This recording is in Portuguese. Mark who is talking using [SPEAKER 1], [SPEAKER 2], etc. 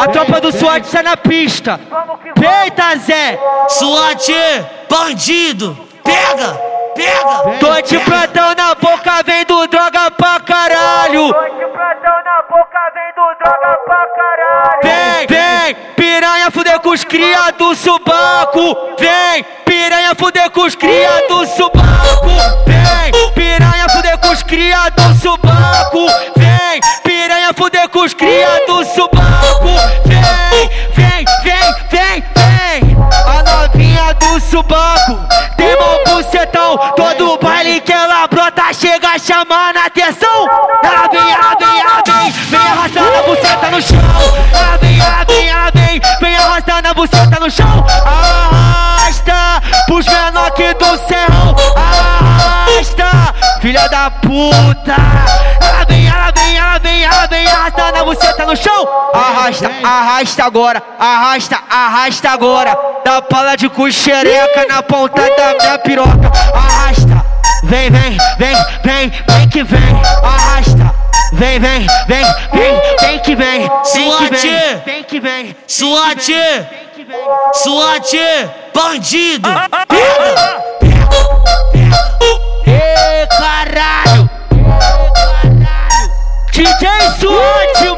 [SPEAKER 1] A tropa do SWAT tá na pista. Peita, Zé.
[SPEAKER 2] SWAT, bandido. Pega, pega.
[SPEAKER 1] Tô de plantão na boca, vendo droga pra caralho.
[SPEAKER 3] Tô de plantão na boca, vendo droga pra caralho.
[SPEAKER 1] Vem, vem, piranha fuder com os cria do subaco. Vem, piranha fuder com os cria do subaco. Vem, piranha fuder com os cria do subaco. Vem, piranha fuder com os cria do subaco. Subaco tem mão bucetão. Todo baile que ela brota chega chamando a atenção. Ela vem, ela vem, ela vem, vem arrastando a buceta no chão. Ela vem, ela vem, ela vem, vem arrastando a buceta no chão. Arrasta pros menor aqui do serrão. Arrasta, filha da puta. Ela vem, ela vem, ela vem, ela vem arrastando a buceta no chão. Arrasta, arrasta agora, arrasta, arrasta agora. Dá pala de cuxereca na ponta da minha piroca. Arrasta, vem, vem, vem, vem, vem que vem. Arrasta. Vem, vem, vem, vem, vem que vem, que vem, que vem,
[SPEAKER 2] SWAT,
[SPEAKER 1] vem que vem.
[SPEAKER 2] SWAT, bandido.
[SPEAKER 1] Ê, caralho! Ê, caralho! DJ mano!